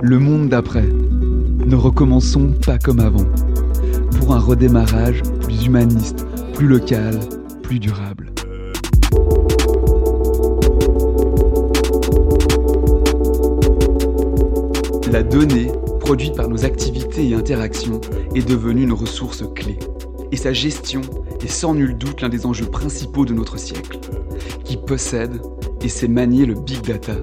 Le monde d'après. Ne recommençons pas comme avant. Pour un redémarrage plus humaniste, plus local, plus durable. La donnée, produite par nos activités et interactions, est devenue une ressource clé. Et sa gestion est sans nul doute l'un des enjeux principaux de notre siècle. Qui possède et sait manier le big data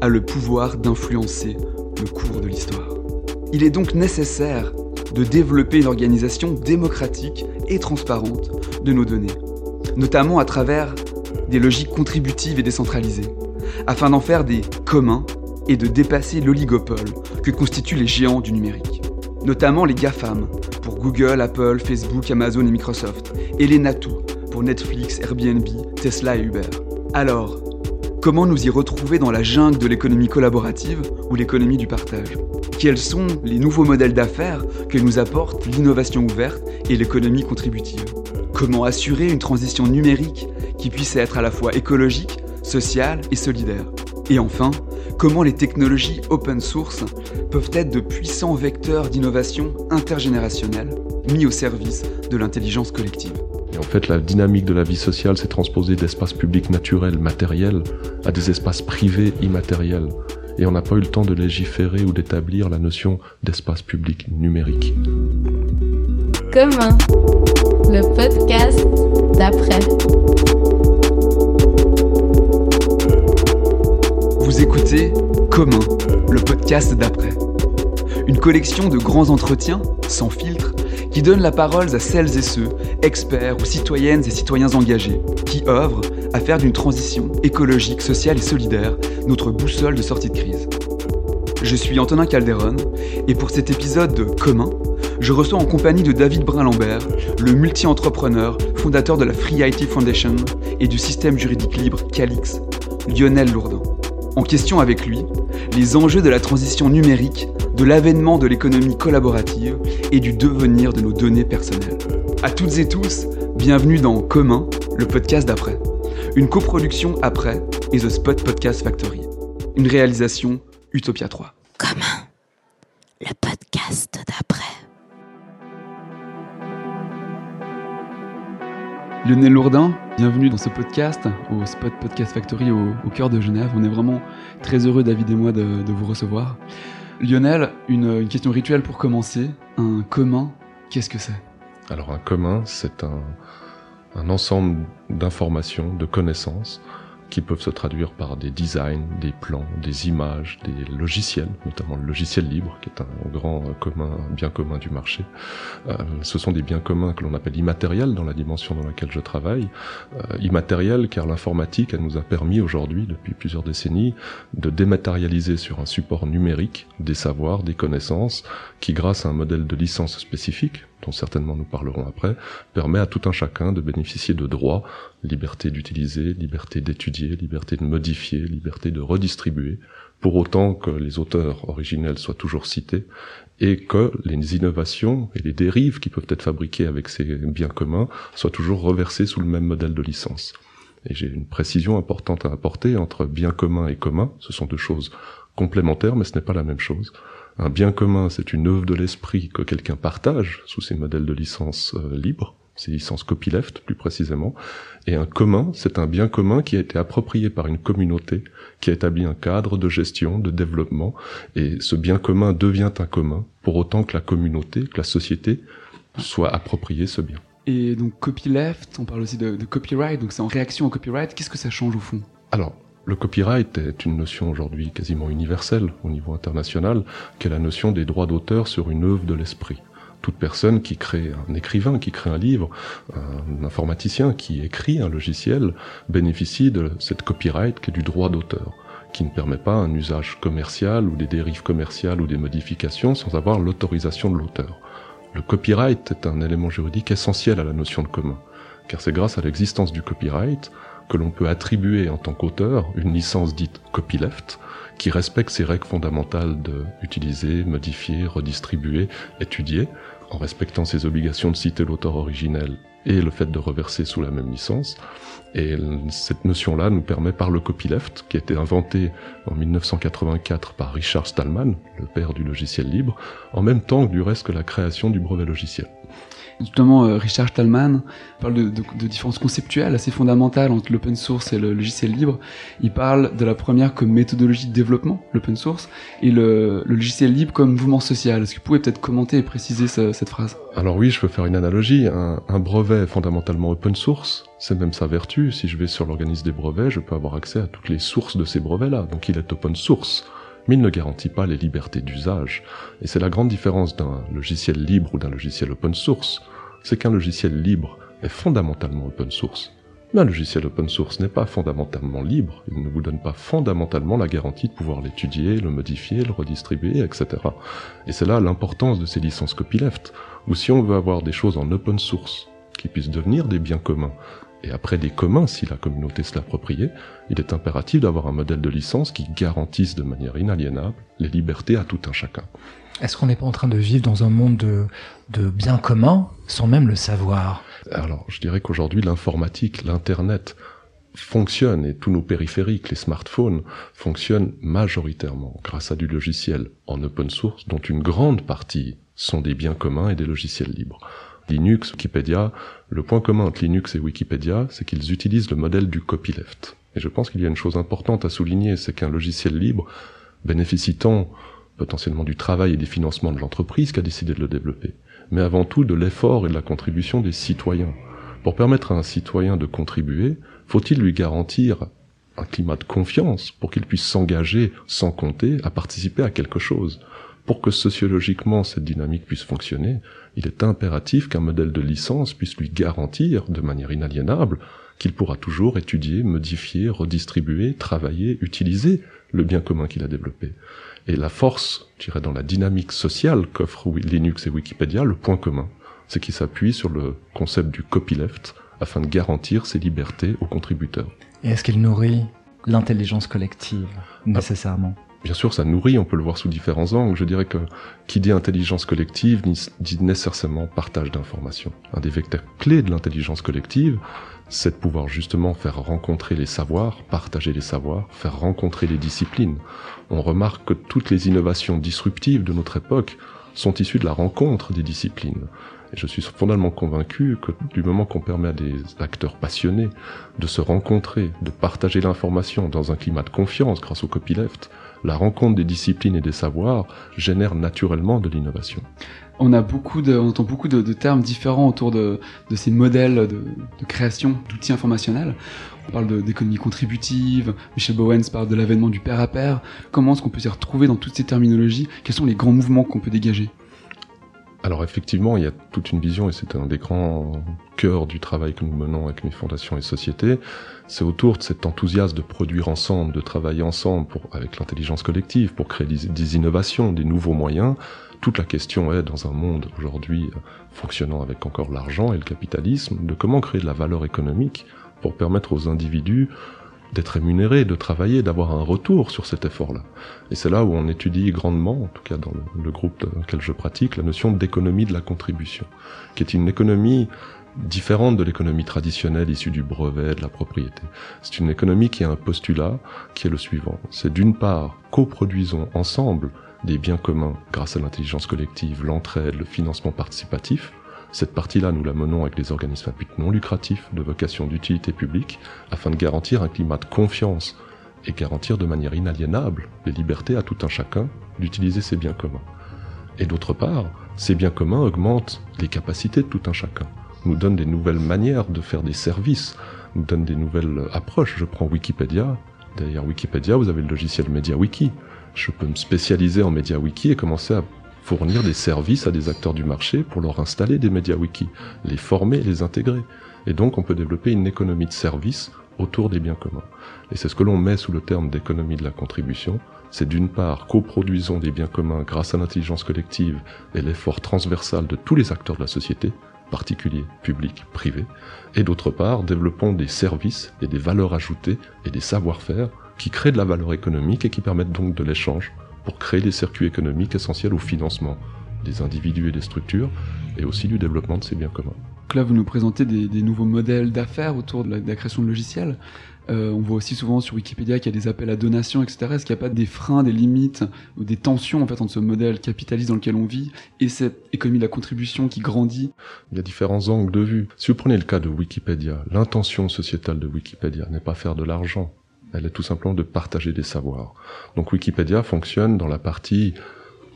a le pouvoir d'influencer le cours de l'histoire. Il est donc nécessaire de développer une organisation démocratique et transparente de nos données, notamment à travers des logiques contributives et décentralisées, afin d'en faire des communs et de dépasser l'oligopole que constituent les géants du numérique, notamment les GAFAM pour Google, Apple, Facebook, Amazon et Microsoft, et les NATO pour Netflix, Airbnb, Tesla et Uber. Alors, comment nous y retrouver dans la jungle de l'économie collaborative ou l'économie du partage? Quels sont les nouveaux modèles d'affaires que nous apportent l'innovation ouverte et l'économie contributive? Comment assurer une transition numérique qui puisse être à la fois écologique, sociale et solidaire? Et enfin, comment les technologies open source peuvent être de puissants vecteurs d'innovation intergénérationnelle mis au service de l'intelligence collective? Et en fait, la dynamique de la vie sociale s'est transposée d'espaces publics naturels, matériels, à des espaces privés, immatériels. Et on n'a pas eu le temps de légiférer ou d'établir la notion d'espace public numérique. Commun, le podcast d'après. Vous écoutez Commun, le podcast d'après. Une collection de grands entretiens, sans filtre, qui donne la parole à celles et ceux, experts ou citoyennes et citoyens engagés, qui œuvrent à faire d'une transition écologique, sociale et solidaire notre boussole de sortie de crise. Je suis Antonin Calderon, et pour cet épisode de Commun, je reçois en compagnie de David Brun-Lambert, le multi-entrepreneur, fondateur de la Free IT Foundation et du système juridique libre Calix, Lionel Lourdin. En question avec lui, les enjeux de la transition numérique de l'avènement de l'économie collaborative et du devenir de nos données personnelles. À toutes et tous, bienvenue dans Commun, le podcast d'après. Une coproduction après et The Spot Podcast Factory. Une réalisation Utopia 3. Commun, le podcast d'après. Lionel Lourdin, bienvenue dans ce podcast au Spot Podcast Factory au, au cœur de Genève. On est vraiment très heureux, David et moi, de, de vous recevoir. Lionel, une, question rituelle pour commencer. Un commun, qu'est-ce que c'est? Alors un commun, c'est un ensemble d'informations, de connaissances qui peuvent se traduire par des designs, des plans, des images, des logiciels, notamment le logiciel libre, qui est un grand commun, bien commun du marché. Euh, ce sont des biens communs que l'on appelle immatériels dans la dimension dans laquelle je travaille. Euh, immatériels car l'informatique, elle nous a permis aujourd'hui, depuis plusieurs décennies, de dématérialiser sur un support numérique des savoirs, des connaissances, qui grâce à un modèle de licence spécifique, dont certainement nous parlerons après, permet à tout un chacun de bénéficier de droits, liberté d'utiliser, liberté d'étudier, liberté de modifier, liberté de redistribuer, pour autant que les auteurs originels soient toujours cités, et que les innovations et les dérives qui peuvent être fabriquées avec ces biens communs soient toujours reversées sous le même modèle de licence. Et j'ai une précision importante à apporter entre bien commun et commun, ce sont deux choses complémentaires, mais ce n'est pas la même chose. Un bien commun, c'est une œuvre de l'esprit que quelqu'un partage sous ces modèles de licence euh, libre, ces licences copyleft plus précisément. Et un commun, c'est un bien commun qui a été approprié par une communauté, qui a établi un cadre de gestion, de développement. Et ce bien commun devient un commun, pour autant que la communauté, que la société soit appropriée ce bien. Et donc copyleft, on parle aussi de, de copyright, donc c'est en réaction au copyright. Qu'est-ce que ça change au fond? Alors, le copyright est une notion aujourd'hui quasiment universelle au niveau international, qui est la notion des droits d'auteur sur une œuvre de l'esprit. Toute personne qui crée un écrivain, qui crée un livre, un informaticien qui écrit un logiciel bénéficie de cette copyright qui est du droit d'auteur qui ne permet pas un usage commercial ou des dérives commerciales ou des modifications sans avoir l'autorisation de l'auteur. Le copyright est un élément juridique essentiel à la notion de commun, car c'est grâce à l'existence du copyright que l'on peut attribuer en tant qu'auteur une licence dite copyleft, qui respecte ces règles fondamentales de utiliser, modifier, redistribuer, étudier, en respectant ses obligations de citer l'auteur originel et le fait de reverser sous la même licence. Et cette notion-là nous permet par le copyleft, qui a été inventé en 1984 par Richard Stallman, le père du logiciel libre, en même temps que du reste que la création du brevet logiciel. Justement, euh, Richard Stallman parle de, de, de, différences conceptuelles assez fondamentales entre l'open source et le logiciel libre. Il parle de la première comme méthodologie de développement, l'open source, et le, logiciel libre comme mouvement social. Est-ce que vous pouvez peut-être commenter et préciser ce, cette phrase? Alors oui, je peux faire une analogie. Un, un brevet est fondamentalement open source, c'est même sa vertu. Si je vais sur l'organisme des brevets, je peux avoir accès à toutes les sources de ces brevets-là. Donc il est open source mais il ne garantit pas les libertés d'usage. Et c'est la grande différence d'un logiciel libre ou d'un logiciel open source c'est qu'un logiciel libre est fondamentalement open source. Mais un logiciel open source n'est pas fondamentalement libre, il ne vous donne pas fondamentalement la garantie de pouvoir l'étudier, le modifier, le redistribuer, etc. Et c'est là l'importance de ces licences copyleft, où si on veut avoir des choses en open source, qui puissent devenir des biens communs, et après des communs si la communauté se l'appropriait, il est impératif d'avoir un modèle de licence qui garantisse de manière inaliénable les libertés à tout un chacun. Est-ce qu'on n'est pas en train de vivre dans un monde de, de biens communs sans même le savoir? Alors, je dirais qu'aujourd'hui, l'informatique, l'Internet fonctionne et tous nos périphériques, les smartphones, fonctionnent majoritairement grâce à du logiciel en open source, dont une grande partie sont des biens communs et des logiciels libres. Linux, Wikipédia, le point commun entre Linux et Wikipédia, c'est qu'ils utilisent le modèle du copyleft. Et je pense qu'il y a une chose importante à souligner, c'est qu'un logiciel libre bénéficie tant potentiellement du travail et des financements de l'entreprise qui a décidé de le développer, mais avant tout de l'effort et de la contribution des citoyens. Pour permettre à un citoyen de contribuer, faut-il lui garantir un climat de confiance pour qu'il puisse s'engager sans compter à participer à quelque chose? Pour que sociologiquement cette dynamique puisse fonctionner, il est impératif qu'un modèle de licence puisse lui garantir de manière inaliénable qu'il pourra toujours étudier, modifier, redistribuer, travailler, utiliser le bien commun qu'il a développé. Et la force, je dirais, dans la dynamique sociale qu'offrent Linux et Wikipédia, le point commun, c'est qu'ils s'appuient sur le concept du copyleft afin de garantir ses libertés aux contributeurs. Et est-ce qu'il nourrit l'intelligence collective, nécessairement? Bien sûr, ça nourrit, on peut le voir sous différents angles. Je dirais que qui dit intelligence collective dit nécessairement partage d'informations. Un des vecteurs clés de l'intelligence collective, c'est de pouvoir justement faire rencontrer les savoirs, partager les savoirs, faire rencontrer les disciplines. On remarque que toutes les innovations disruptives de notre époque sont issues de la rencontre des disciplines. Et je suis fondamentalement convaincu que du moment qu'on permet à des acteurs passionnés de se rencontrer, de partager l'information dans un climat de confiance grâce au copyleft, la rencontre des disciplines et des savoirs génère naturellement de l'innovation. On entend beaucoup de, termes différents autour de, ces modèles de, de création d'outils informationnels. On parle d'économie contributive, Michel Bowens parle de l'avènement du pair à pair. Comment est-ce qu'on peut s'y retrouver dans toutes ces terminologies? Quels sont les grands mouvements qu'on peut dégager? Alors effectivement, il y a toute une vision, et c'est un des grands cœurs du travail que nous menons avec mes fondations et sociétés, c'est autour de cet enthousiasme de produire ensemble, de travailler ensemble pour, avec l'intelligence collective pour créer des, des, innovations, des nouveaux moyens. Toute la question est, dans un monde aujourd'hui fonctionnant avec encore l'argent et le capitalisme, de comment créer de la valeur économique pour permettre aux individus d'être rémunéré, de travailler, d'avoir un retour sur cet effort-là. Et c'est là où on étudie grandement, en tout cas dans le, groupe dans lequel je pratique, la notion d'économie de la contribution, qui est une économie différente de l'économie traditionnelle issue du brevet, de la propriété. C'est une économie qui a un postulat qui est le suivant. C'est d'une part, coproduisons ensemble des biens communs grâce à l'intelligence collective, l'entraide, le financement participatif, cette partie-là, nous la menons avec les organismes à non lucratif de vocation d'utilité publique afin de garantir un climat de confiance et garantir de manière inaliénable les libertés à tout un chacun d'utiliser ces biens communs. Et d'autre part, ces biens communs augmentent les capacités de tout un chacun, nous donnent des nouvelles manières de faire des services, nous donnent des nouvelles approches. Je prends Wikipédia. Derrière Wikipédia, vous avez le logiciel MediaWiki. Je peux me spécialiser en MediaWiki et commencer à fournir des services à des acteurs du marché pour leur installer des médias wiki, les former, les intégrer. Et donc on peut développer une économie de services autour des biens communs. Et c'est ce que l'on met sous le terme d'économie de la contribution. C'est d'une part coproduisons des biens communs grâce à l'intelligence collective et l'effort transversal de tous les acteurs de la société, particuliers, publics, privés, et d'autre part développons des services et des valeurs ajoutées et des savoir-faire qui créent de la valeur économique et qui permettent donc de l'échange pour créer des circuits économiques essentiels au financement des individus et des structures, et aussi du développement de ces biens communs. Donc là, vous nous présentez des, des nouveaux modèles d'affaires autour de la, de la, création de logiciels. Euh, on voit aussi souvent sur Wikipédia qu'il y a des appels à donation, etc. Est-ce qu'il n'y a pas des freins, des limites ou des tensions en fait entre ce modèle capitaliste dans lequel on vit et cette économie de la contribution qui grandit? Il y a différents angles de vue. Si vous prenez le cas de Wikipédia, l'intention sociétale de Wikipédia n'est pas faire de l'argent, elle est tout simplement de partager des savoirs. Donc Wikipédia fonctionne dans la partie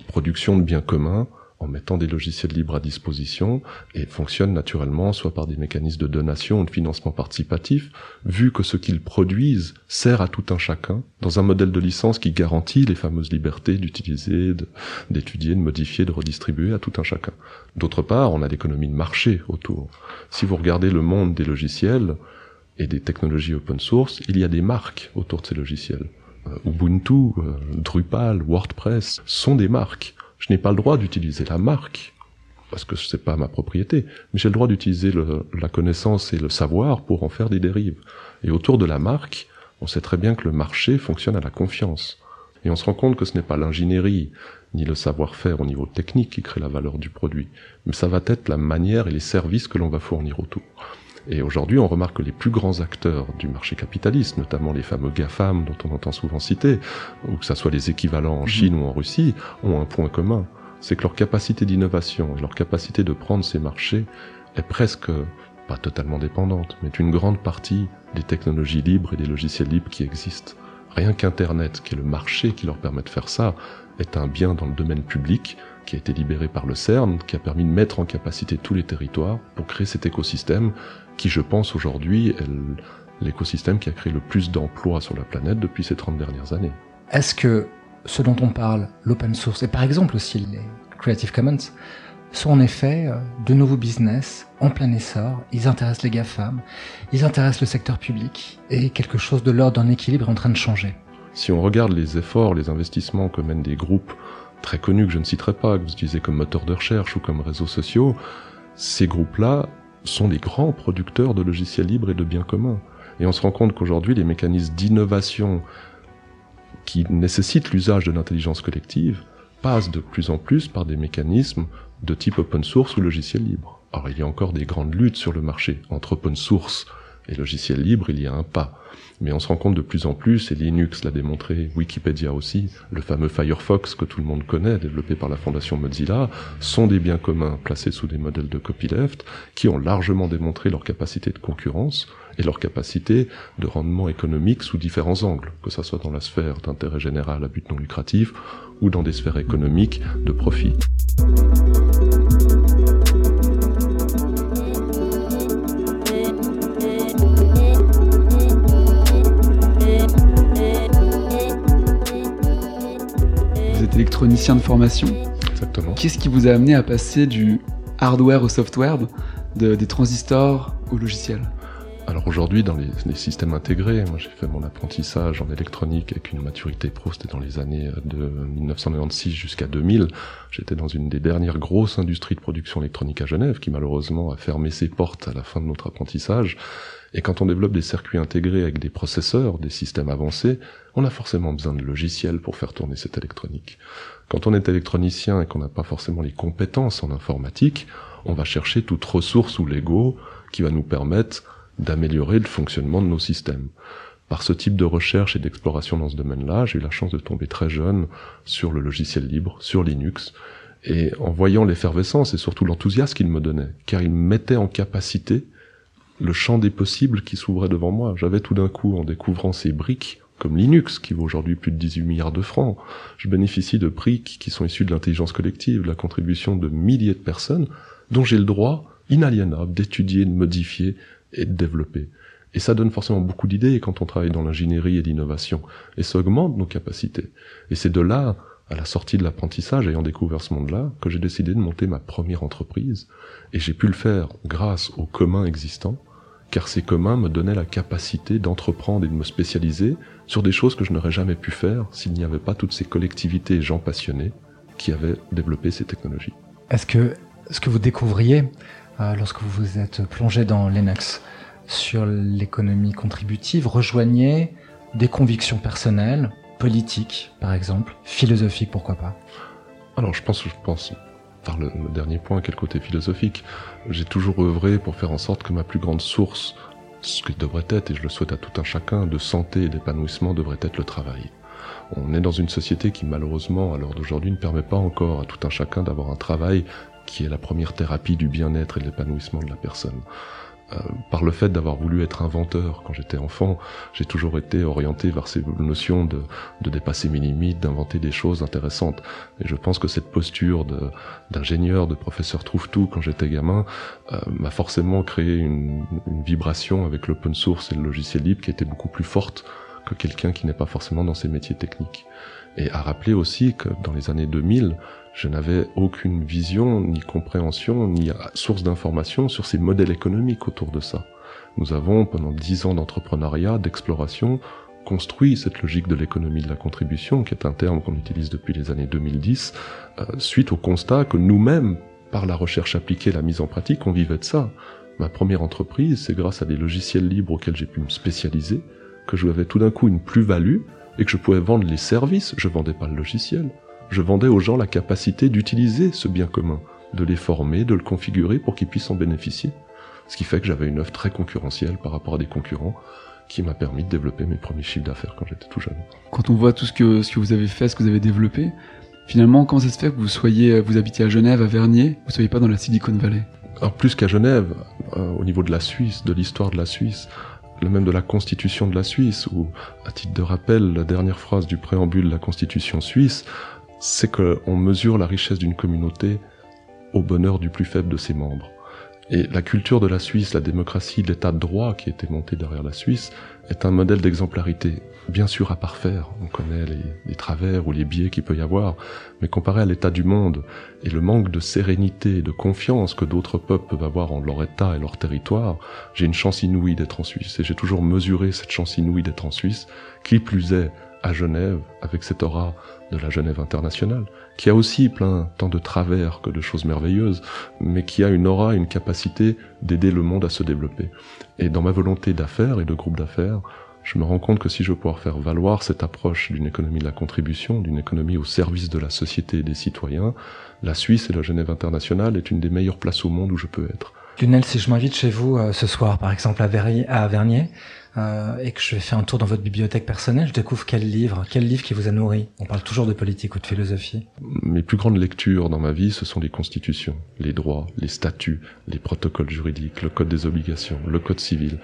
production de biens communs, en mettant des logiciels libres à disposition et fonctionne naturellement soit par des mécanismes de donation ou de financement participatif, vu que ce qu'ils produisent sert à tout un chacun dans un modèle de licence qui garantit les fameuses libertés d'utiliser, d'étudier, de, de modifier, de redistribuer à tout un chacun. D'autre part, on a l'économie de marché autour. Si vous regardez le monde des logiciels et des technologies open source, il y a des marques autour de ces logiciels. Euh, Ubuntu, euh, Drupal, WordPress sont des marques je n'ai pas le droit d'utiliser la marque parce que c'est pas ma propriété, mais j'ai le droit d'utiliser la connaissance et le savoir pour en faire des dérives. Et autour de la marque, on sait très bien que le marché fonctionne à la confiance. Et on se rend compte que ce n'est pas l'ingénierie ni le savoir-faire au niveau technique qui crée la valeur du produit, mais ça va être la manière et les services que l'on va fournir autour. Et aujourd'hui, on remarque que les plus grands acteurs du marché capitaliste, notamment les fameux GAFAM dont on entend souvent citer, ou que ce soit les équivalents en mhm. Chine ou en Russie, ont un point commun. C'est que leur capacité d'innovation et leur capacité de prendre ces marchés est presque pas totalement dépendante, mais une grande partie des technologies libres et des logiciels libres qui existent. Rien qu'Internet, qui est le marché qui leur permet de faire ça, est un bien dans le domaine public qui a été libéré par le CERN, qui a permis de mettre en capacité tous les territoires pour créer cet écosystème qui, je pense, aujourd'hui est l'écosystème qui a créé le plus d'emplois sur la planète depuis ces 30 dernières années. Est-ce que ce dont on parle, l'open source, et par exemple aussi les Creative Commons, sont en effet euh, de nouveaux business en plein essor, ils intéressent les GAFAM, ils intéressent le secteur public, et quelque chose de l'ordre d'un équilibre est en train de changer? Si on regarde les efforts, les investissements que mènent des groupes très connus que je ne citerai pas, que vous utilisez comme moteur de recherche ou comme réseaux sociaux, ces groupes-là sont les grands producteurs de logiciels libres et de biens communs. Et on se rend compte qu'aujourd'hui, les mécanismes d'innovation qui nécessitent l'usage de l'intelligence collective passent de plus en plus par des mécanismes de type open source ou logiciel libre. Alors il y a encore des grandes luttes sur le marché entre open source et logiciel libre, il y a un pas. Mais on se rend compte de plus en plus, et Linux l'a démontré, Wikipédia aussi, le fameux Firefox que tout le monde connaît, développé par la fondation Mozilla, sont des biens communs placés sous des modèles de copyleft qui ont largement démontré leur capacité de concurrence et leur capacité de rendement économique sous différents angles, que ce soit dans la sphère d'intérêt général à but non lucratif ou dans des sphères économiques de profit. Électronicien de formation. Exactement. Qu'est-ce qui vous a amené à passer du hardware au software, de, des transistors au logiciel? Alors aujourd'hui, dans les, les, systèmes intégrés, moi j'ai fait mon apprentissage en électronique avec une maturité pro, c'était dans les années de 1996 jusqu'à 2000. J'étais dans une des dernières grosses industries de production électronique à Genève, qui malheureusement a fermé ses portes à la fin de notre apprentissage. Et quand on développe des circuits intégrés avec des processeurs, des systèmes avancés, on a forcément besoin de logiciels pour faire tourner cette électronique. Quand on est électronicien et qu'on n'a pas forcément les compétences en informatique, on va chercher toute ressource ou Lego qui va nous permettre d'améliorer le fonctionnement de nos systèmes. Par ce type de recherche et d'exploration dans ce domaine-là, j'ai eu la chance de tomber très jeune sur le logiciel libre, sur Linux, et en voyant l'effervescence et surtout l'enthousiasme qu'il me donnait, car il mettait en capacité le champ des possibles qui s'ouvrait devant moi. J'avais tout d'un coup, en découvrant ces briques, comme Linux, qui vaut aujourd'hui plus de 18 milliards de francs, je bénéficie de briques qui sont issues de l'intelligence collective, la contribution de milliers de personnes, dont j'ai le droit inaliénable d'étudier, de modifier et de développer. Et ça donne forcément beaucoup d'idées quand on travaille dans l'ingénierie et l'innovation. Et ça augmente nos capacités. Et c'est de là, à la sortie de l'apprentissage, ayant découvert ce monde-là, que j'ai décidé de monter ma première entreprise. Et j'ai pu le faire grâce aux communs existants, car ces communs me donnaient la capacité d'entreprendre et de me spécialiser sur des choses que je n'aurais jamais pu faire s'il n'y avait pas toutes ces collectivités et gens passionnés qui avaient développé ces technologies. Est-ce que ce que vous découvriez euh, lorsque vous vous êtes plongé dans Linux sur l'économie contributive rejoignait des convictions personnelles, politiques par exemple, philosophiques pourquoi pas? Alors je pense, je pense par le, le dernier point, quel côté philosophique. J'ai toujours œuvré pour faire en sorte que ma plus grande source, ce qui devrait être, et je le souhaite à tout un chacun, de santé et d'épanouissement devrait être le travail. On est dans une société qui malheureusement, à l'heure d'aujourd'hui, ne permet pas encore à tout un chacun d'avoir un travail qui est la première thérapie du bien-être et de l'épanouissement de la personne. Euh, par le fait d'avoir voulu être inventeur quand j'étais enfant, j'ai toujours été orienté vers ces notions de, de dépasser mes limites, d'inventer des choses intéressantes. Et je pense que cette posture d'ingénieur, de, professeur trouve-tout quand j'étais gamin, euh, m'a forcément créé une, une vibration avec l'open source et le logiciel libre qui était beaucoup plus forte que quelqu'un qui n'est pas forcément dans ces métiers techniques. Et à rappeler aussi que dans les années 2000, je n'avais aucune vision, ni compréhension, ni source d'information sur ces modèles économiques autour de ça. Nous avons, pendant dix ans d'entrepreneuriat, d'exploration, construit cette logique de l'économie de la contribution, qui est un terme qu'on utilise depuis les années 2010, euh, suite au constat que nous-mêmes, par la recherche appliquée, la mise en pratique, on vivait de ça. Ma première entreprise, c'est grâce à des logiciels libres auxquels j'ai pu me spécialiser, que je avais tout d'un coup une plus-value et que je pouvais vendre les services, je vendais pas le logiciel je vendais aux gens la capacité d'utiliser ce bien commun, de les former, de le configurer pour qu'ils puissent en bénéficier. Ce qui fait que j'avais une offre très concurrentielle par rapport à des concurrents qui m'a permis de développer mes premiers chiffres d'affaires quand j'étais tout jeune. Quand on voit tout ce que, ce que vous avez fait, ce que vous avez développé, finalement, comment ça se fait que vous soyez, vous habitiez à Genève, à Vernier, vous soyez pas dans la Silicon Valley? Alors plus qu'à Genève, euh, au niveau de la Suisse, de l'histoire de la Suisse, le même de la constitution de la Suisse, ou à titre de rappel, la dernière phrase du préambule de la constitution suisse, c'est qu'on mesure la richesse d'une communauté au bonheur du plus faible de ses membres. Et la culture de la Suisse, la démocratie, l'état de droit qui était monté derrière la Suisse, est un modèle d'exemplarité. Bien sûr à parfaire, on connaît les, les, travers ou les biais qu'il peut y avoir, mais comparé à l'état du monde et le manque de sérénité et de confiance que d'autres peuples peuvent avoir en leur état et leur territoire, j'ai une chance inouïe d'être en Suisse. Et j'ai toujours mesuré cette chance inouïe d'être en Suisse, qui plus est à Genève, avec cette aura de la Genève internationale, qui a aussi plein tant de travers que de choses merveilleuses, mais qui a une aura, une capacité d'aider le monde à se développer. Et dans ma volonté d'affaires et de groupe d'affaires, je me rends compte que si je veux pouvoir faire valoir cette approche d'une économie de la contribution, d'une économie au service de la société et des citoyens, la Suisse et la Genève internationale est une des meilleures places au monde où je peux être. Lionel, si je m'invite chez vous euh, ce soir, par exemple à, Vernier, à Vernier euh, et que je vais faire un tour dans votre bibliothèque personnelle, je découvre quel livre, quel livre qui vous a nourri. On parle toujours de politique ou de philosophie. Mes plus grandes lectures dans ma vie, ce sont les constitutions, les droits, les statuts, les protocoles juridiques, le code des obligations, le code civil,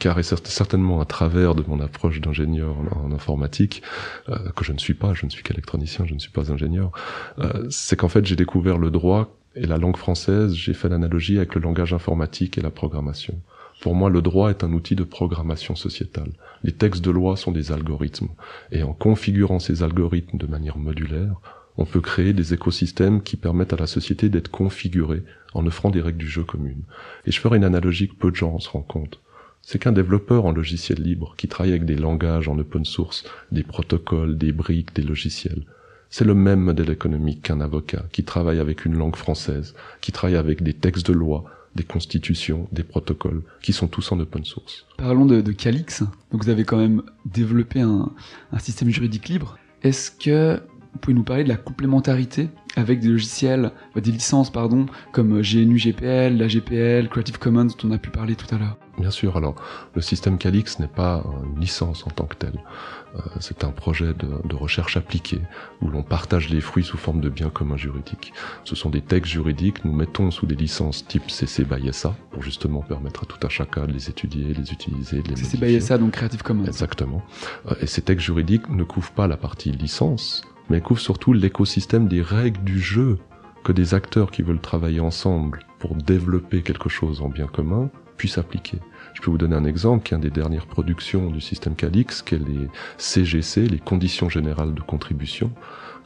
car et certainement à travers de mon approche d'ingénieur en, en, informatique, euh, que je ne suis pas, je ne suis qu'électronicien, je ne suis pas ingénieur, euh, c'est qu'en fait j'ai découvert le droit et la langue française, j'ai fait l'analogie avec le langage informatique et la programmation. Pour moi, le droit est un outil de programmation sociétale. Les textes de loi sont des algorithmes. Et en configurant ces algorithmes de manière modulaire, on peut créer des écosystèmes qui permettent à la société d'être configurée en offrant des règles du jeu communes. Et je ferai une analogie que peu de gens se rendent compte. C'est qu'un développeur en logiciel libre qui travaille avec des langages en open source, des protocoles, des briques, des logiciels, c'est le même modèle économique qu'un avocat qui travaille avec une langue française, qui travaille avec des textes de loi, des constitutions, des protocoles, qui sont tous en open source. Parlons de, Calix. Donc vous avez quand même développé un système juridique libre. Est-ce que vous pouvez nous parler de la complémentarité avec des logiciels, des licences, pardon, comme GNU GPL, la GPL, Creative Commons dont on a pu parler tout à l'heure Bien sûr, alors le système Calix n'est pas une licence en tant que tel. Euh, c'est un projet de, de, recherche appliquée où l'on partage les fruits sous forme de biens communs juridiques. Ce sont des textes juridiques, nous mettons sous des licences type CC by SA pour justement permettre à tout un chacun de les étudier, les utiliser, de les CC by SA, donc Creative Commons. Exactement. Euh, et ces textes juridiques ne couvrent pas la partie licence, mais couvre surtout l'écosystème des règles du jeu que des acteurs qui veulent travailler ensemble pour développer quelque chose en bien commun puissent appliquer. Je peux vous donner un exemple qui est une des dernières productions du système Calix, qui est les CGC, les conditions générales de contribution.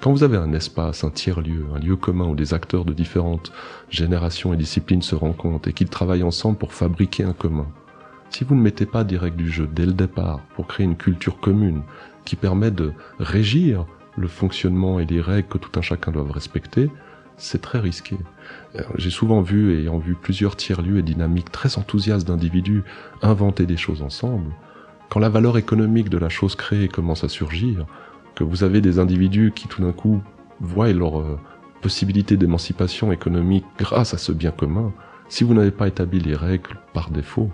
Quand vous avez un espace, un tiers-lieu, un lieu commun où des acteurs de différentes générations et disciplines se rencontrent et qu'ils travaillent ensemble pour fabriquer un commun, si vous ne mettez pas des règles du jeu dès le départ pour créer une culture commune qui permet de régir le fonctionnement et les règles que tout un chacun doit respecter, c'est très risqué. J'ai souvent vu, et ayant vu plusieurs tiers-lieux et dynamiques très enthousiastes d'individus inventer des choses ensemble, quand la valeur économique de la chose créée commence à surgir, que vous avez des individus qui tout d'un coup voient leur possibilité d'émancipation économique grâce à ce bien commun, si vous n'avez pas établi les règles par défaut,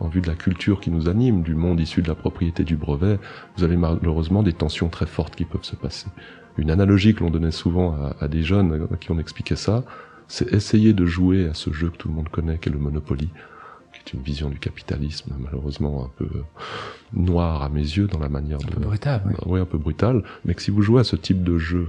en vue de la culture qui nous anime, du monde issu de la propriété du brevet, vous avez malheureusement des tensions très fortes qui peuvent se passer. Une analogie que l'on donnait souvent à, à, des jeunes à qui on expliquait ça, c'est essayer de jouer à ce jeu que tout le monde connaît, qui est le Monopoly, qui est une vision du capitalisme malheureusement un peu noire à mes yeux dans la manière un de... Peu brutal, oui. oui, un peu brutal, mais que si vous jouez à ce type de jeu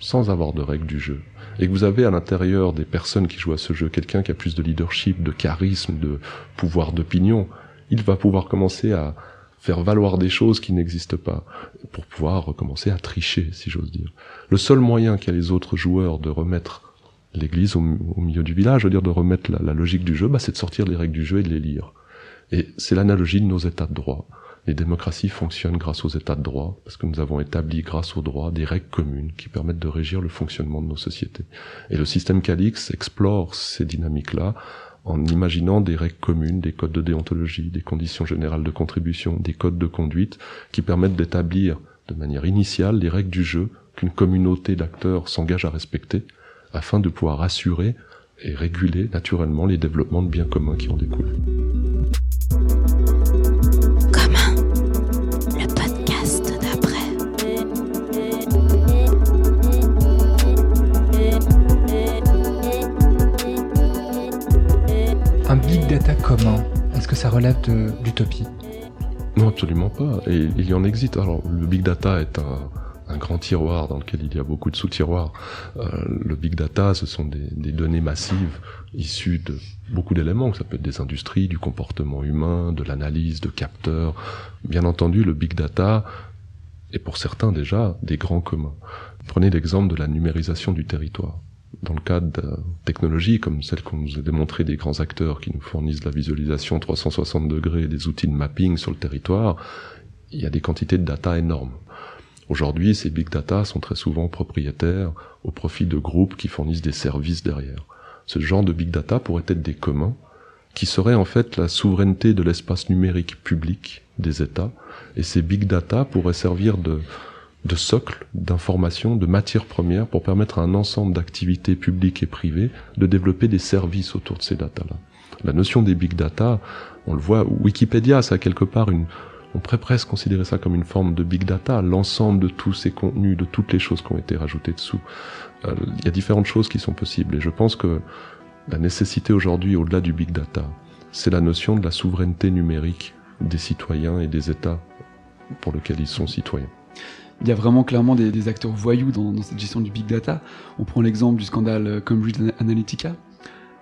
sans avoir de règles du jeu, et que vous avez à l'intérieur des personnes qui jouent à ce jeu quelqu'un qui a plus de leadership, de charisme, de pouvoir d'opinion, il va pouvoir commencer à faire valoir des choses qui n'existent pas, pour pouvoir commencer à tricher, si j'ose dire. Le seul moyen qu'a les autres joueurs de remettre l'église au, milieu du village, je veux dire de remettre la, la logique du jeu, bah, c'est de sortir les règles du jeu et de les lire. Et c'est l'analogie de nos états de droit. Les démocraties fonctionnent grâce aux états de droit, parce que nous avons établi grâce aux droits des règles communes qui permettent de régir le fonctionnement de nos sociétés. Et le système Calix explore ces dynamiques-là en imaginant des règles communes, des codes de déontologie, des conditions générales de contribution, des codes de conduite qui permettent d'établir de manière initiale les règles du jeu qu'une communauté d'acteurs s'engage à respecter afin de pouvoir assurer et réguler naturellement les développements de biens communs qui en découlent. Relève de l'utopie Non, absolument pas. Et il y en existe. Alors, le big data est un, un grand tiroir dans lequel il y a beaucoup de sous-tiroirs. Euh, le big data, ce sont des, des données massives issues de beaucoup d'éléments. Ça peut être des industries, du comportement humain, de l'analyse, de capteurs. Bien entendu, le big data est pour certains déjà des grands communs. Prenez l'exemple de la numérisation du territoire. Dans le cadre de technologies comme celle qu'on nous a démontré des grands acteurs qui nous fournissent de la visualisation 360 degrés et des outils de mapping sur le territoire, il y a des quantités de data énormes. Aujourd'hui, ces big data sont très souvent propriétaires au profit de groupes qui fournissent des services derrière. Ce genre de big data pourrait être des communs, qui seraient en fait la souveraineté de l'espace numérique public des États, et ces big data pourraient servir de, de socle d'information, de matière première pour permettre à un ensemble d'activités publiques et privées de développer des services autour de ces data-là. La notion des big data, on le voit, Wikipédia, ça a quelque part une, on pourrait presque considérer ça comme une forme de big data, l'ensemble de tous ces contenus, de toutes les choses qui ont été rajoutées dessous. Euh, il y a différentes choses qui sont possibles et je pense que la nécessité aujourd'hui, au-delà du big data, c'est la notion de la souveraineté numérique des citoyens et des États pour lesquels ils sont citoyens. Il y a vraiment clairement des, acteurs voyous dans, cette gestion du big data. On prend l'exemple du scandale Cambridge Analytica.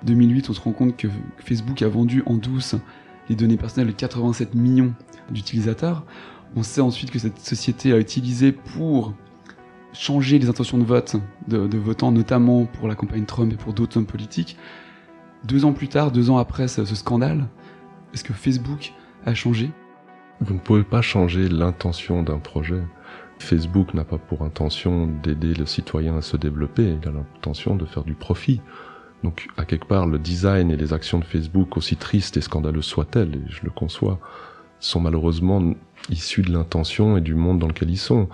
2008, on se rend compte que Facebook a vendu en douce les données personnelles de 87 millions d'utilisateurs. On sait ensuite que cette société a utilisé pour changer les intentions de vote de, votants, notamment pour la campagne Trump et pour d'autres hommes politiques. Deux ans plus tard, deux ans après ce scandale, est-ce que Facebook a changé? Vous ne pouvez pas changer l'intention d'un projet. Facebook n'a pas pour intention d'aider le citoyen à se développer, il a l'intention de faire du profit. Donc, à quelque part, le design et les actions de Facebook, aussi tristes et scandaleuses soient-elles, et je le conçois, sont malheureusement issus de l'intention et du monde dans lequel ils sont.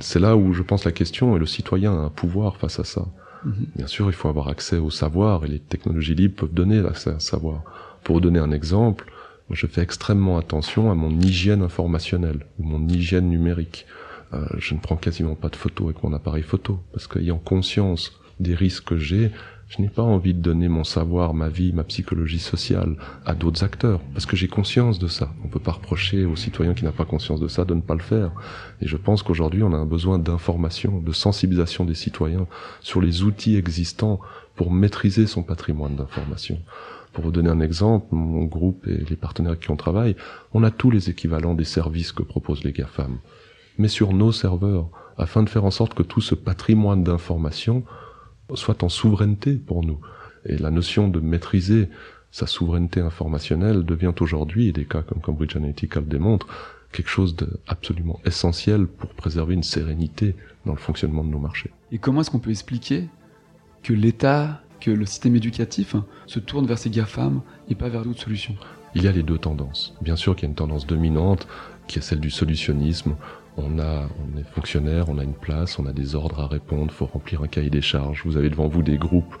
C'est là où je pense la question, et le citoyen a un pouvoir face à ça. -hmm. Bien sûr, il faut avoir accès au savoir, et les technologies libres peuvent donner l'accès à savoir. Pour donner un exemple, je fais extrêmement attention à mon hygiène informationnelle, ou mon hygiène numérique. Euh, je ne prends quasiment pas de photos avec mon appareil photo, parce qu'ayant conscience des risques que j'ai, je n'ai pas envie de donner mon savoir, ma vie, ma psychologie sociale à d'autres acteurs, parce que j'ai conscience de ça. On ne peut pas reprocher aux citoyens qui n'ont pas conscience de ça de ne pas le faire. Et je pense qu'aujourd'hui, on a un besoin d'information, de sensibilisation des citoyens sur les outils existants pour maîtriser son patrimoine d'information. Pour vous donner un exemple, mon groupe et les partenaires qui on travaille, on a tous les équivalents des services que proposent les GAFAM, mais sur nos serveurs, afin de faire en sorte que tout ce patrimoine d'information soit en souveraineté pour nous. Et la notion de maîtriser sa souveraineté informationnelle devient aujourd'hui, et des cas comme Cambridge Analytica le démontrent, quelque chose d'absolument essentiel pour préserver une sérénité dans le fonctionnement de nos marchés. Et comment est-ce qu'on peut expliquer que l'État, que le système éducatif se tourne vers ces GAFAM et pas vers d'autres solutions? Il y a les deux tendances. Bien sûr qu'il y a une tendance dominante qui est celle du solutionnisme. On a, on est fonctionnaire, on a une place, on a des ordres à répondre, faut remplir un cahier des charges. Vous avez devant vous des groupes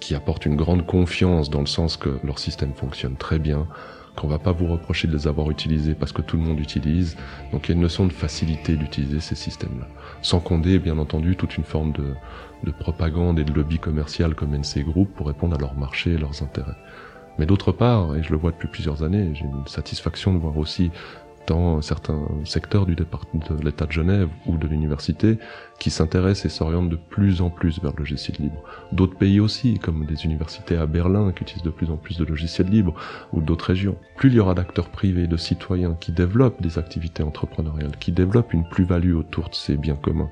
qui apportent une grande confiance dans le sens que leur système fonctionne très bien, qu'on va pas vous reprocher de les avoir utilisés parce que tout le monde utilise. Donc il y a une notion de facilité d'utiliser ces systèmes-là. Sans compter, bien entendu, toute une forme de, de propagande et de lobby commercial comme NC Group pour répondre à leur marché et leurs intérêts. Mais d'autre part, et je le vois depuis plusieurs années, j'ai une satisfaction de voir aussi dans certains secteurs de l'État de Genève ou de l'université qui s'intéressent et s'orientent de plus en plus vers le logiciel libre. D'autres pays aussi, comme des universités à Berlin qui utilisent de plus en plus de logiciels libres ou d'autres régions. Plus il y aura d'acteurs privés, de citoyens qui développent des activités entrepreneuriales, qui développent une plus-value autour de ces biens communs,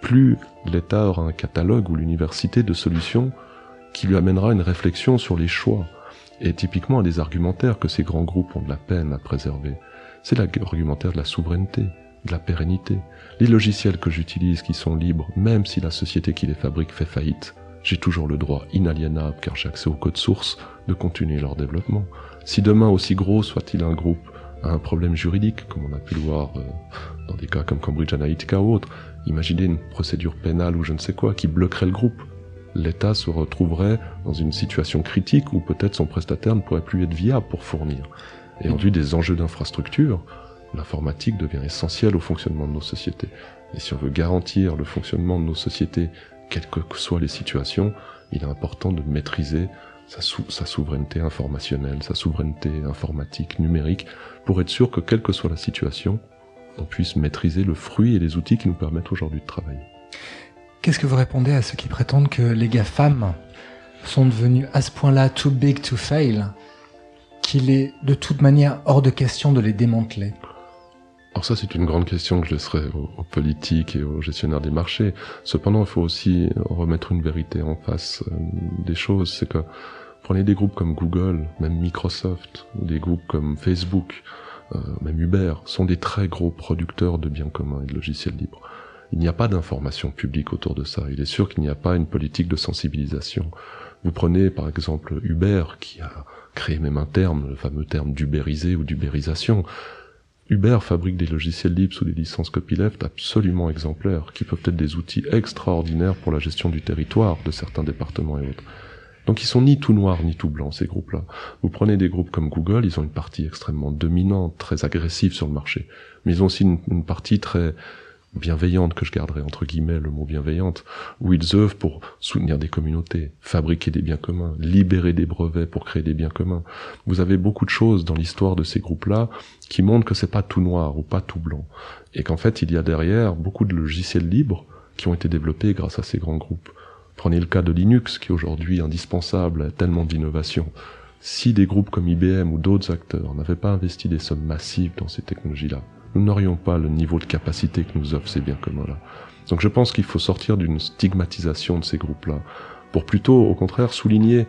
plus l'État aura un catalogue ou l'université de solutions qui lui amènera une réflexion sur les choix et typiquement à des argumentaires que ces grands groupes ont de la peine à préserver c'est l'argumentaire de la souveraineté, de la pérennité. Les logiciels que j'utilise qui sont libres, même si la société qui les fabrique fait faillite, j'ai toujours le droit inaliénable, car j'ai accès au code source, de continuer leur développement. Si demain, aussi gros soit-il un groupe, a un problème juridique, comme on a pu le voir euh, dans des cas comme Cambridge Analytica ou autres, imaginez une procédure pénale ou je ne sais quoi qui bloquerait le groupe. L'État se retrouverait dans une situation critique où peut-être son prestataire ne pourrait plus être viable pour fournir. Et en vue des enjeux d'infrastructure, l'informatique devient essentielle au fonctionnement de nos sociétés. Et si on veut garantir le fonctionnement de nos sociétés, quelles que soient les situations, il est important de maîtriser sa, sa, souveraineté informationnelle, sa souveraineté informatique, numérique, pour être sûr que quelle que soit la situation, on puisse maîtriser le fruit et les outils qui nous permettent aujourd'hui de travailler. Qu'est-ce que vous répondez à ceux qui prétendent que les GAFAM sont devenus à ce point-là too big to fail? Qu'il est de toute manière hors de question de les démanteler alors ça, c'est une grande question que je laisserai aux, politiques et aux gestionnaires des marchés. Cependant, il faut aussi remettre une vérité en face euh, des choses. C'est que prenez des groupes comme Google, même Microsoft, ou des groupes comme Facebook, euh, même Uber, sont des très gros producteurs de biens communs et de logiciels libres. Il n'y a pas d'information publique autour de ça. Il est sûr qu'il n'y a pas une politique de sensibilisation. Vous prenez par exemple Uber, qui a créé même un terme, le fameux terme d'ubérisé ou d'ubérisation. Uber fabrique des logiciels libres sous des licences copyleft absolument exemplaires, qui peuvent être des outils extraordinaires pour la gestion du territoire de certains départements et autres. Donc ils sont ni tout noirs ni tout blancs, ces groupes-là. Vous prenez des groupes comme Google, ils ont une partie extrêmement dominante, très agressive sur le marché, mais ils ont aussi une, une partie très bienveillante que je garderai entre guillemets le mot bienveillante, où ils œuvrent pour soutenir des communautés, fabriquer des biens communs, libérer des brevets pour créer des biens communs. Vous avez beaucoup de choses dans l'histoire de ces groupes-là qui montrent que c'est pas tout noir ou pas tout blanc, et qu'en fait il y a derrière beaucoup de logiciels libres qui ont été développés grâce à ces grands groupes. Prenez le cas de Linux qui est aujourd'hui indispensable à tellement d'innovations. Si des groupes comme IBM ou d'autres acteurs n'avaient pas investi des sommes massives dans ces technologies-là, nous n'aurions pas le niveau de capacité que nous offrent ces biens communs-là. Donc je pense qu'il faut sortir d'une stigmatisation de ces groupes-là, pour plutôt, au contraire, souligner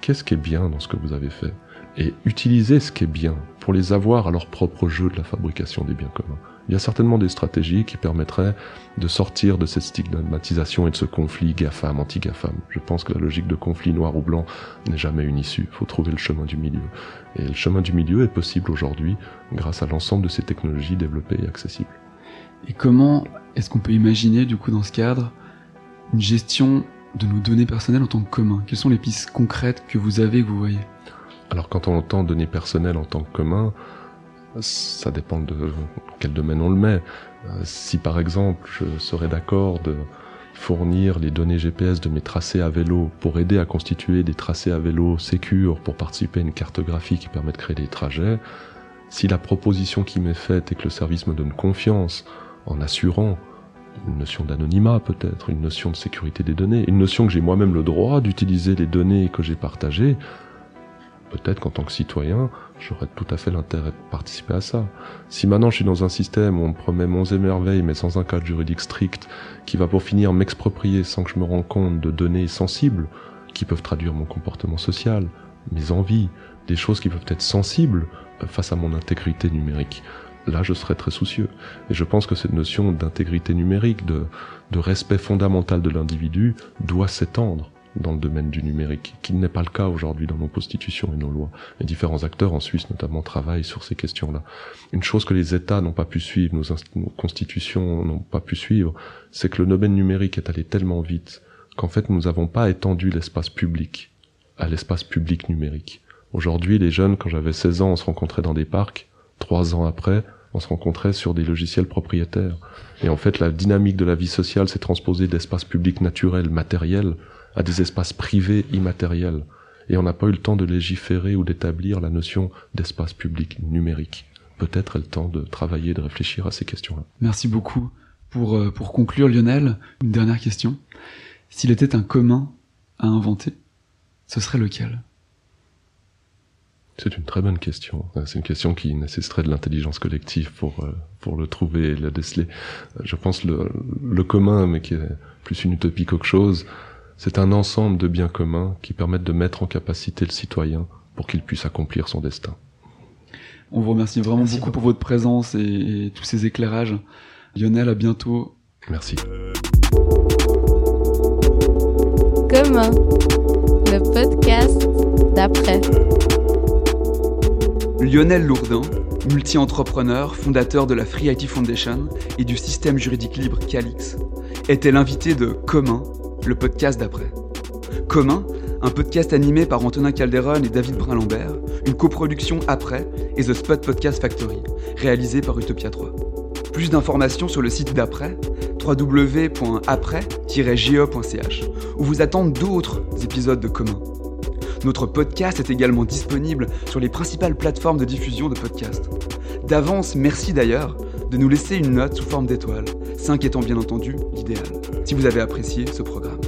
qu'est-ce qui est bien dans ce que vous avez fait, et utiliser ce qui est bien pour les avoir à leur propre jeu de la fabrication des biens communs. Il y a certainement des stratégies qui permettraient de sortir de cette stigmatisation et de ce conflit GAFAM, anti-GAFAM. Je pense que la logique de conflit noir ou blanc n'est jamais une issue. Il faut trouver le chemin du milieu. Et le chemin du milieu est possible aujourd'hui grâce à l'ensemble de ces technologies développées et accessibles. Et comment est-ce qu'on peut imaginer, du coup, dans ce cadre, une gestion de nos données personnelles en tant que commun? Quelles sont les pistes concrètes que vous avez, que vous voyez? Alors, quand on entend données personnelles en tant que commun, ça dépend de quel domaine on le met. Euh, si par exemple je serais d'accord de fournir les données GPS de mes tracés à vélo pour aider à constituer des tracés à vélo sécures pour participer à une cartographie qui permet de créer des trajets, si la proposition qui m'est faite est que le service me donne confiance en assurant une notion d'anonymat peut-être, une notion de sécurité des données, une notion que j'ai moi-même le droit d'utiliser les données que j'ai partagées, peut-être qu'en tant que citoyen, j'aurais tout à fait l'intérêt de participer à ça. Si maintenant je suis dans un système où on me promet monts et merveilles, mais sans un cadre juridique strict, qui va pour finir m'exproprier sans que je me rende compte de données sensibles, qui peuvent traduire mon comportement social, mes envies, des choses qui peuvent être sensibles euh, face à mon intégrité numérique. Là, je serais très soucieux. Et je pense que cette notion d'intégrité numérique, de, de respect fondamental de l'individu, doit s'étendre dans le domaine du numérique, qui n'est pas le cas aujourd'hui dans nos constitutions et nos lois. Les différents acteurs en Suisse notamment travaillent sur ces questions-là. Une chose que les États n'ont pas pu suivre, nos, nos constitutions n'ont pas pu suivre, c'est que le domaine numérique est allé tellement vite qu'en fait nous n'avons pas étendu l'espace public à l'espace public numérique. Aujourd'hui, les jeunes, quand j'avais 16 ans, on se rencontrait dans des parcs. Trois ans après, on se rencontrait sur des logiciels propriétaires. Et en fait, la dynamique de la vie sociale s'est transposée d'espaces publics naturels, matériels, à des espaces privés, immatériels. Et on n'a pas eu le temps de légiférer ou d'établir la notion d'espace public numérique. Peut-être est le temps de travailler, de réfléchir à ces questions-là. Merci beaucoup. Pour, euh, pour conclure, Lionel, une dernière question. S'il était un commun à inventer, ce serait lequel? C'est une très bonne question. C'est une question qui nécessiterait de l'intelligence collective pour euh, pour le trouver et le déceler. Je pense le le commun, mais qui est plus une utopie qu'autre chose, c'est un ensemble de biens communs qui permettent de mettre en capacité le citoyen pour qu'il puisse accomplir son destin. On vous remercie vraiment beaucoup, pour votre présence et, et tous ces éclairages. Lionel, à bientôt. Merci. Commun, le podcast d'après. Lionel Lourdin, multi-entrepreneur, fondateur de la Free IT Foundation et du système juridique libre Calix, était l'invité de Commun, le podcast d'après. Commun, un podcast animé par Antonin Calderon et David Brun-Lambert, une coproduction après et The Spot Podcast Factory, réalisé par Utopia 3. Plus d'informations sur le site d'après, www.après-geo.ch, où vous attendent d'autres épisodes de Commun. Notre podcast est également disponible sur les principales plateformes de diffusion de podcasts. D'avance, merci d'ailleurs de nous laisser une note sous forme d'étoiles, 5 étant bien entendu l'idéal, si vous avez apprécié ce programme.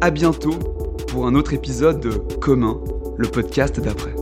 A bientôt pour un autre épisode de Commun, le podcast d'après.